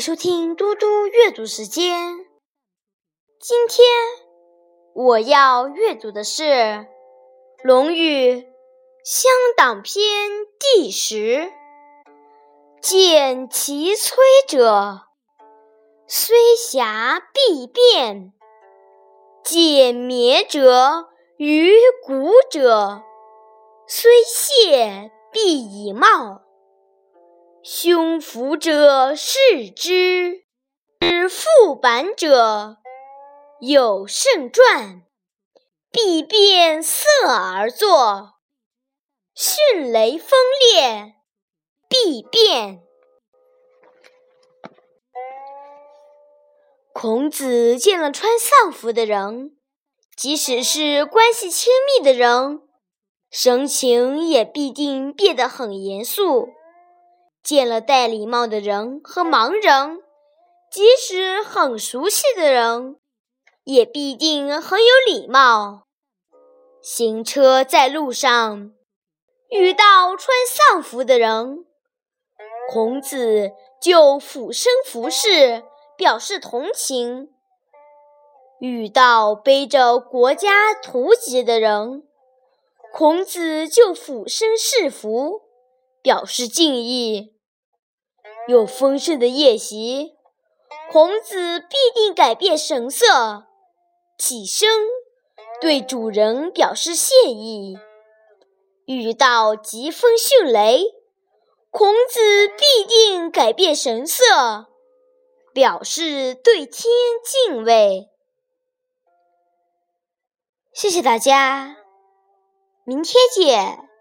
收听嘟嘟阅读时间。今天我要阅读的是《论语·乡党篇》第十。见其摧者，虽瑕必变；见灭者，于古者，虽谢必以貌。胸腹者视之，之腹板者有胜传，必变色而作。迅雷锋烈，必变。孔子见了穿丧服的人，即使是关系亲密的人，神情也必定变得很严肃。见了戴礼帽的人和盲人，即使很熟悉的人，也必定很有礼貌。行车在路上，遇到穿丧服的人，孔子就俯身服侍，表示同情；遇到背着国家图籍的人，孔子就俯身侍服。表示敬意。有丰盛的宴席，孔子必定改变神色，起身对主人表示谢意。遇到疾风迅雷，孔子必定改变神色，表示对天敬畏。谢谢大家，明天见。